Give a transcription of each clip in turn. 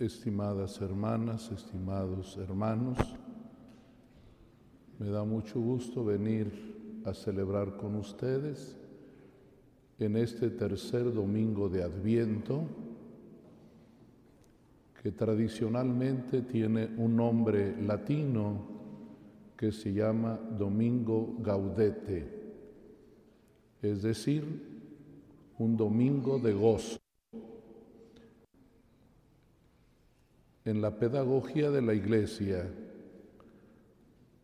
estimadas hermanas, estimados hermanos, me da mucho gusto venir a celebrar con ustedes en este tercer domingo de Adviento, que tradicionalmente tiene un nombre latino que se llama Domingo Gaudete, es decir, un domingo de gozo. En la pedagogía de la Iglesia,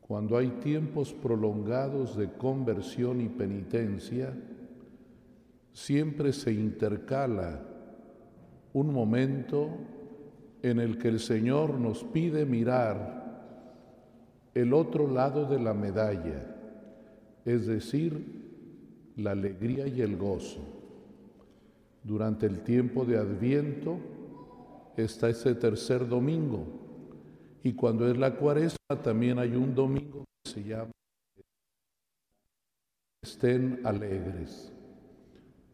cuando hay tiempos prolongados de conversión y penitencia, siempre se intercala un momento en el que el Señor nos pide mirar el otro lado de la medalla, es decir, la alegría y el gozo. Durante el tiempo de Adviento está ese tercer domingo y cuando es la cuaresma también hay un domingo que se llama Estén alegres.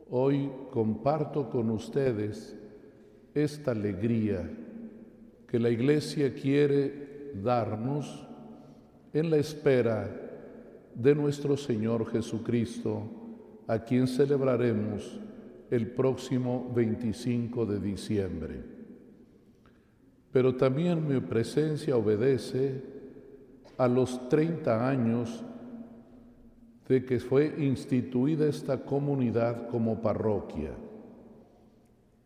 Hoy comparto con ustedes esta alegría que la Iglesia quiere darnos en la espera de nuestro Señor Jesucristo, a quien celebraremos el próximo 25 de diciembre. Pero también mi presencia obedece a los 30 años de que fue instituida esta comunidad como parroquia.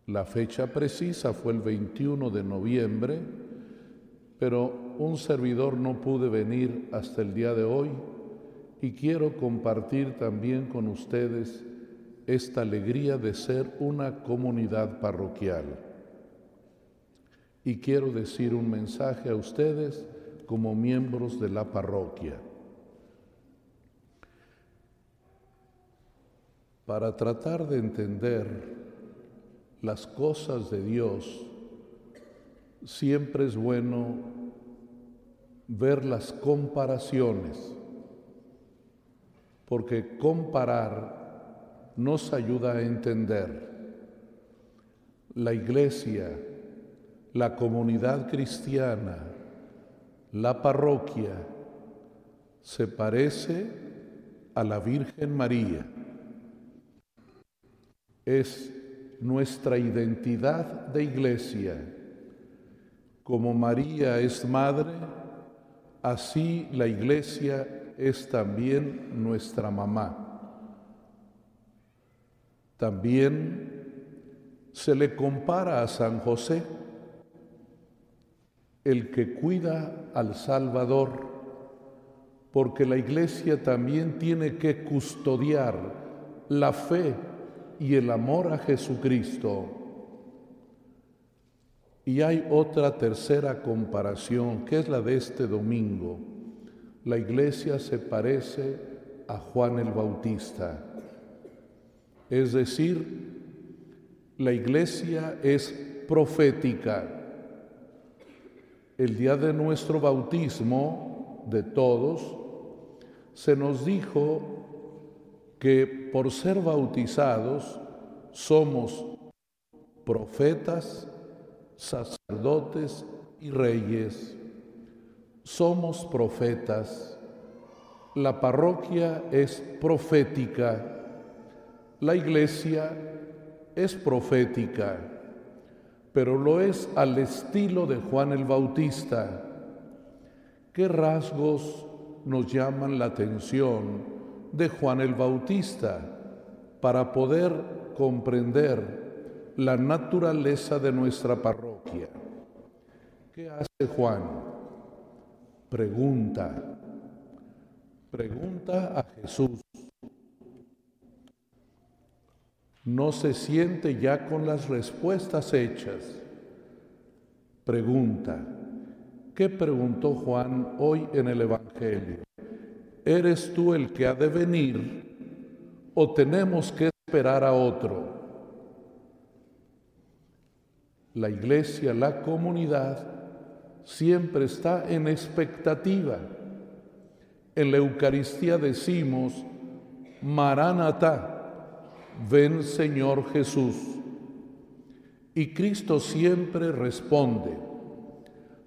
La fecha precisa fue el 21 de noviembre, pero un servidor no pude venir hasta el día de hoy y quiero compartir también con ustedes esta alegría de ser una comunidad parroquial. Y quiero decir un mensaje a ustedes como miembros de la parroquia. Para tratar de entender las cosas de Dios, siempre es bueno ver las comparaciones, porque comparar nos ayuda a entender. La iglesia, la comunidad cristiana, la parroquia, se parece a la Virgen María. Es nuestra identidad de iglesia. Como María es madre, así la iglesia es también nuestra mamá. También se le compara a San José, el que cuida al Salvador, porque la iglesia también tiene que custodiar la fe y el amor a Jesucristo. Y hay otra tercera comparación, que es la de este domingo. La iglesia se parece a Juan el Bautista. Es decir, la iglesia es profética. El día de nuestro bautismo, de todos, se nos dijo que por ser bautizados somos profetas, sacerdotes y reyes. Somos profetas. La parroquia es profética. La iglesia es profética, pero lo es al estilo de Juan el Bautista. ¿Qué rasgos nos llaman la atención? de Juan el Bautista para poder comprender la naturaleza de nuestra parroquia. ¿Qué hace Juan? Pregunta, pregunta a Jesús. No se siente ya con las respuestas hechas. Pregunta, ¿qué preguntó Juan hoy en el Evangelio? ¿Eres tú el que ha de venir o tenemos que esperar a otro? La iglesia, la comunidad, siempre está en expectativa. En la Eucaristía decimos, Maranatá, ven Señor Jesús. Y Cristo siempre responde.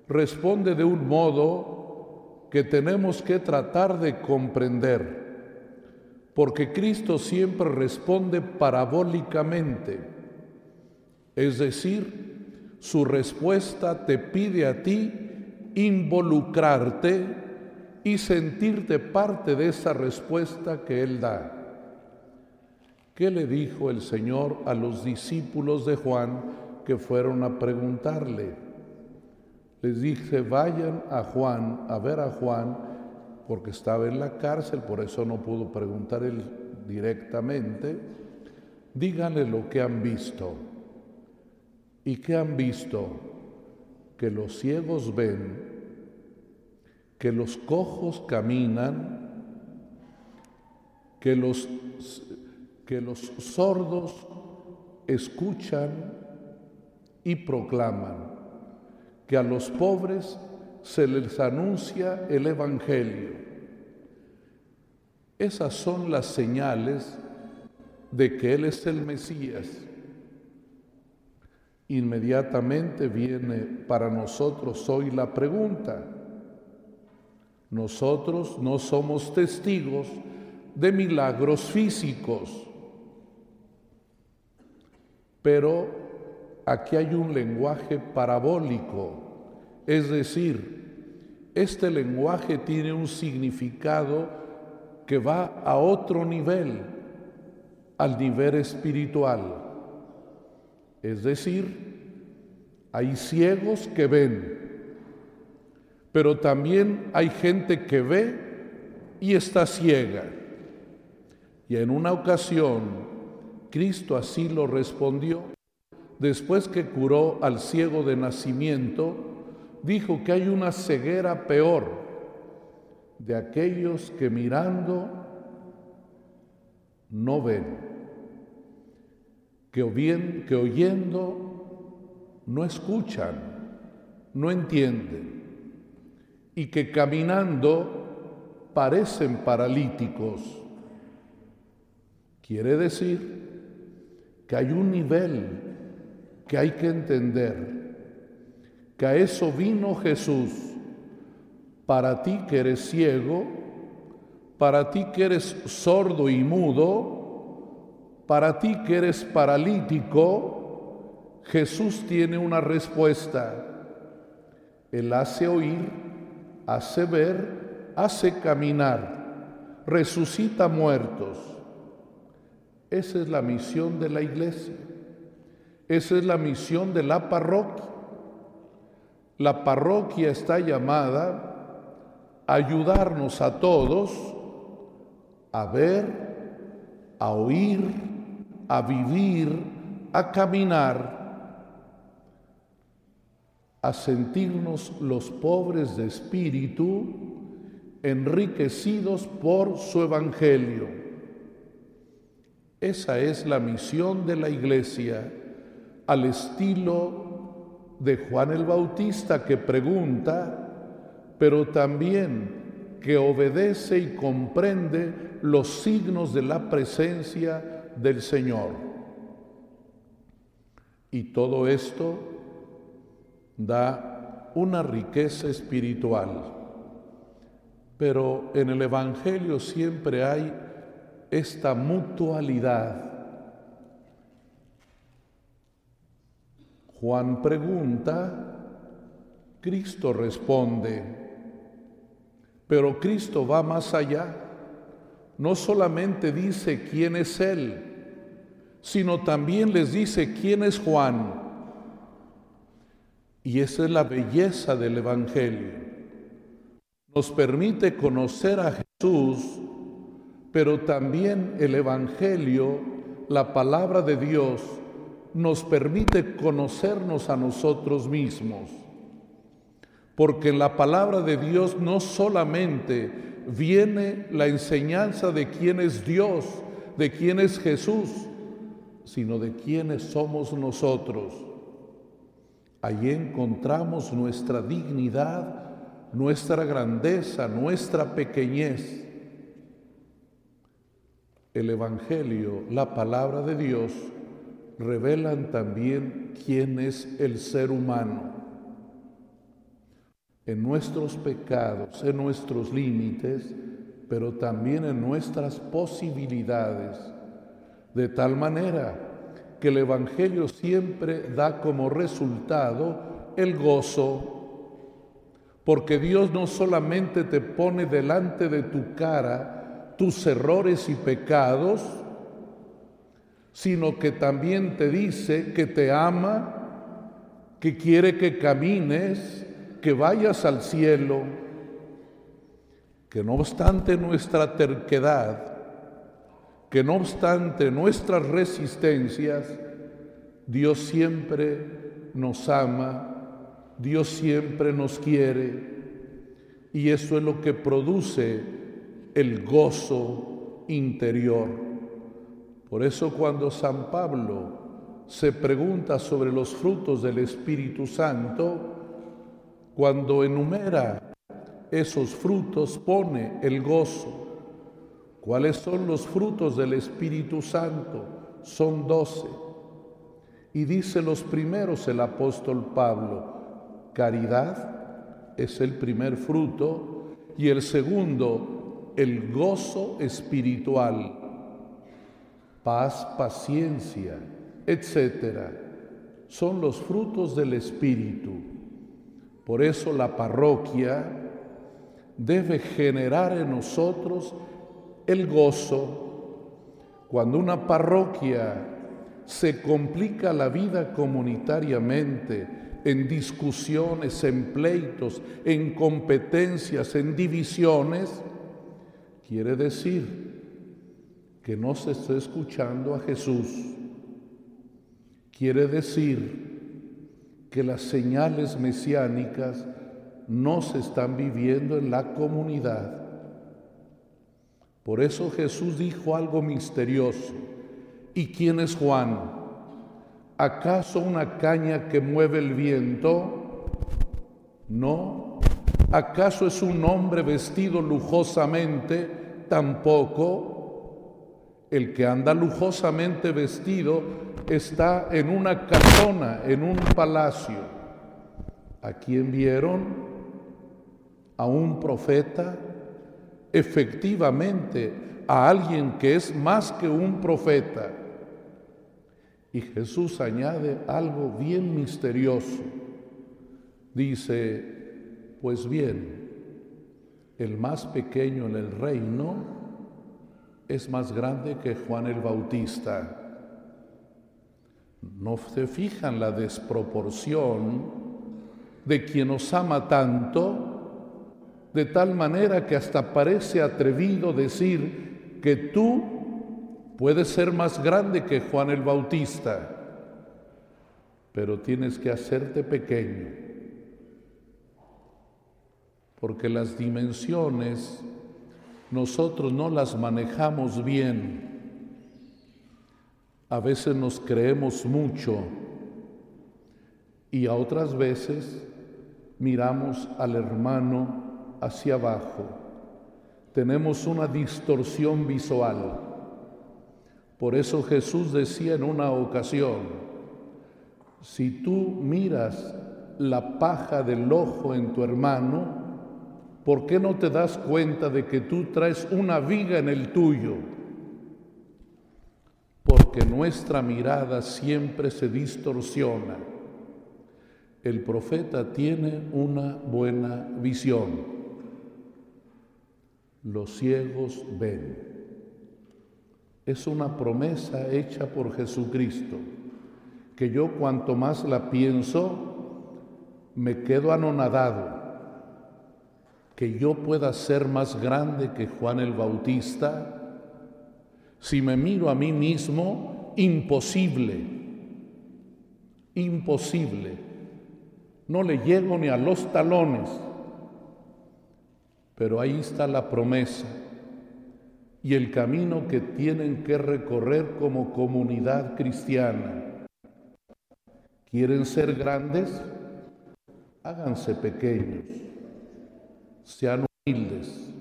Responde de un modo que tenemos que tratar de comprender, porque Cristo siempre responde parabólicamente, es decir, su respuesta te pide a ti involucrarte y sentirte parte de esa respuesta que Él da. ¿Qué le dijo el Señor a los discípulos de Juan que fueron a preguntarle? Les dije, vayan a Juan, a ver a Juan, porque estaba en la cárcel, por eso no pudo preguntar él directamente. Díganle lo que han visto. ¿Y qué han visto? Que los ciegos ven, que los cojos caminan, que los que los sordos escuchan y proclaman, que a los pobres se les anuncia el Evangelio. Esas son las señales de que Él es el Mesías. Inmediatamente viene para nosotros hoy la pregunta. Nosotros no somos testigos de milagros físicos pero aquí hay un lenguaje parabólico, es decir, este lenguaje tiene un significado que va a otro nivel, al nivel espiritual. Es decir, hay ciegos que ven, pero también hay gente que ve y está ciega. Y en una ocasión Cristo así lo respondió. Después que curó al ciego de nacimiento, dijo que hay una ceguera peor de aquellos que mirando no ven, que, que oyendo no escuchan, no entienden, y que caminando parecen paralíticos. Quiere decir que hay un nivel que hay que entender, que a eso vino Jesús, para ti que eres ciego, para ti que eres sordo y mudo, para ti que eres paralítico, Jesús tiene una respuesta. Él hace oír, hace ver, hace caminar, resucita muertos esa es la misión de la iglesia. Esa es la misión de la parroquia. La parroquia está llamada a ayudarnos a todos a ver, a oír, a vivir, a caminar, a sentirnos los pobres de espíritu, enriquecidos por su evangelio. Esa es la misión de la iglesia al estilo de Juan el Bautista que pregunta, pero también que obedece y comprende los signos de la presencia del Señor. Y todo esto da una riqueza espiritual. Pero en el Evangelio siempre hay esta mutualidad. Juan pregunta, Cristo responde, pero Cristo va más allá. No solamente dice quién es Él, sino también les dice quién es Juan. Y esa es la belleza del Evangelio. Nos permite conocer a Jesús pero también el Evangelio, la palabra de Dios, nos permite conocernos a nosotros mismos. Porque en la palabra de Dios no solamente viene la enseñanza de quién es Dios, de quién es Jesús, sino de quiénes somos nosotros. Allí encontramos nuestra dignidad, nuestra grandeza, nuestra pequeñez el Evangelio, la palabra de Dios, revelan también quién es el ser humano. En nuestros pecados, en nuestros límites, pero también en nuestras posibilidades, de tal manera que el Evangelio siempre da como resultado el gozo, porque Dios no solamente te pone delante de tu cara tus errores y pecados, sino que también te dice que te ama, que quiere que camines, que vayas al cielo, que no obstante nuestra terquedad, que no obstante nuestras resistencias, Dios siempre nos ama, Dios siempre nos quiere, y eso es lo que produce el gozo interior. Por eso cuando San Pablo se pregunta sobre los frutos del Espíritu Santo, cuando enumera esos frutos pone el gozo. ¿Cuáles son los frutos del Espíritu Santo? Son doce. Y dice los primeros el apóstol Pablo, caridad es el primer fruto y el segundo, el gozo espiritual, paz, paciencia, etcétera. Son los frutos del Espíritu. Por eso la parroquia debe generar en nosotros el gozo. Cuando una parroquia se complica la vida comunitariamente en discusiones, en pleitos, en competencias, en divisiones, quiere decir que no se está escuchando a Jesús. Quiere decir que las señales mesiánicas no se están viviendo en la comunidad. Por eso Jesús dijo algo misterioso. ¿Y quién es Juan? ¿Acaso una caña que mueve el viento? No. ¿Acaso es un hombre vestido lujosamente? Tampoco. El que anda lujosamente vestido está en una casona, en un palacio. ¿A quién vieron? A un profeta, efectivamente, a alguien que es más que un profeta. Y Jesús añade algo bien misterioso. Dice, pues bien, el más pequeño en el reino es más grande que Juan el Bautista. No se fijan la desproporción de quien nos ama tanto, de tal manera que hasta parece atrevido decir que tú puedes ser más grande que Juan el Bautista, pero tienes que hacerte pequeño, porque las dimensiones nosotros no las manejamos bien. A veces nos creemos mucho y a otras veces miramos al hermano hacia abajo. Tenemos una distorsión visual. Por eso Jesús decía en una ocasión, si tú miras la paja del ojo en tu hermano, ¿Por qué no te das cuenta de que tú traes una viga en el tuyo? Porque nuestra mirada siempre se distorsiona. El profeta tiene una buena visión. Los ciegos ven. Es una promesa hecha por Jesucristo, que yo cuanto más la pienso, me quedo anonadado que yo pueda ser más grande que Juan el Bautista? Si me miro a mí mismo, imposible, imposible. No le llego ni a los talones, pero ahí está la promesa y el camino que tienen que recorrer como comunidad cristiana. ¿Quieren ser grandes? Háganse pequeños sean humildes,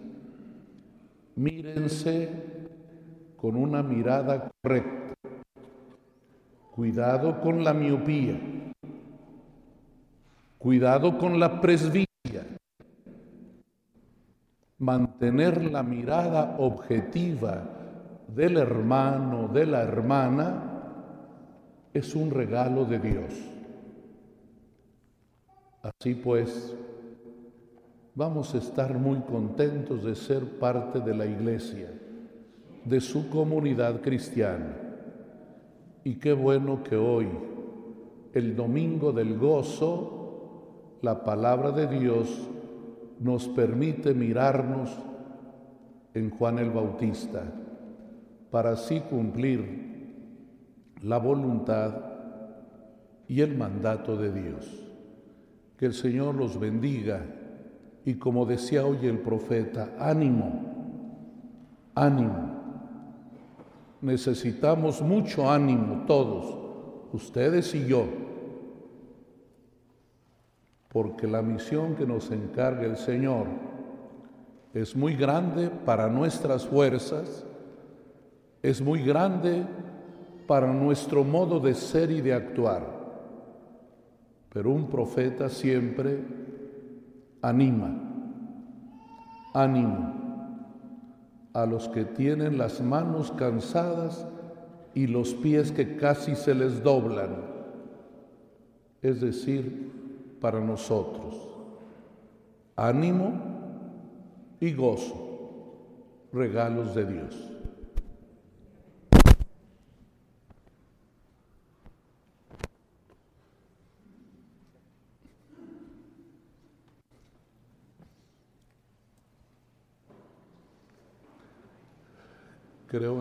mírense con una mirada correcta. Cuidado con la miopía. Cuidado con la presbicia. Mantener la mirada objetiva del hermano, de la hermana, es un regalo de Dios. Así pues, vamos a estar muy contentos de ser parte de la iglesia, de su comunidad cristiana. Y qué bueno que hoy, el domingo del gozo, la palabra de Dios nos permite mirarnos en Juan el Bautista para así cumplir la voluntad y el mandato de Dios. Que el Señor los bendiga y como decía hoy el profeta, ánimo, ánimo. Necesitamos mucho ánimo todos, ustedes y yo, porque la misión que nos encarga el Señor es muy grande para nuestras fuerzas, es muy grande para nuestro modo de ser y de actuar. Pero un profeta siempre anima, ánimo a los que tienen las manos cansadas y los pies que casi se les doblan, es decir, para nosotros. Ánimo y gozo, regalos de Dios. creu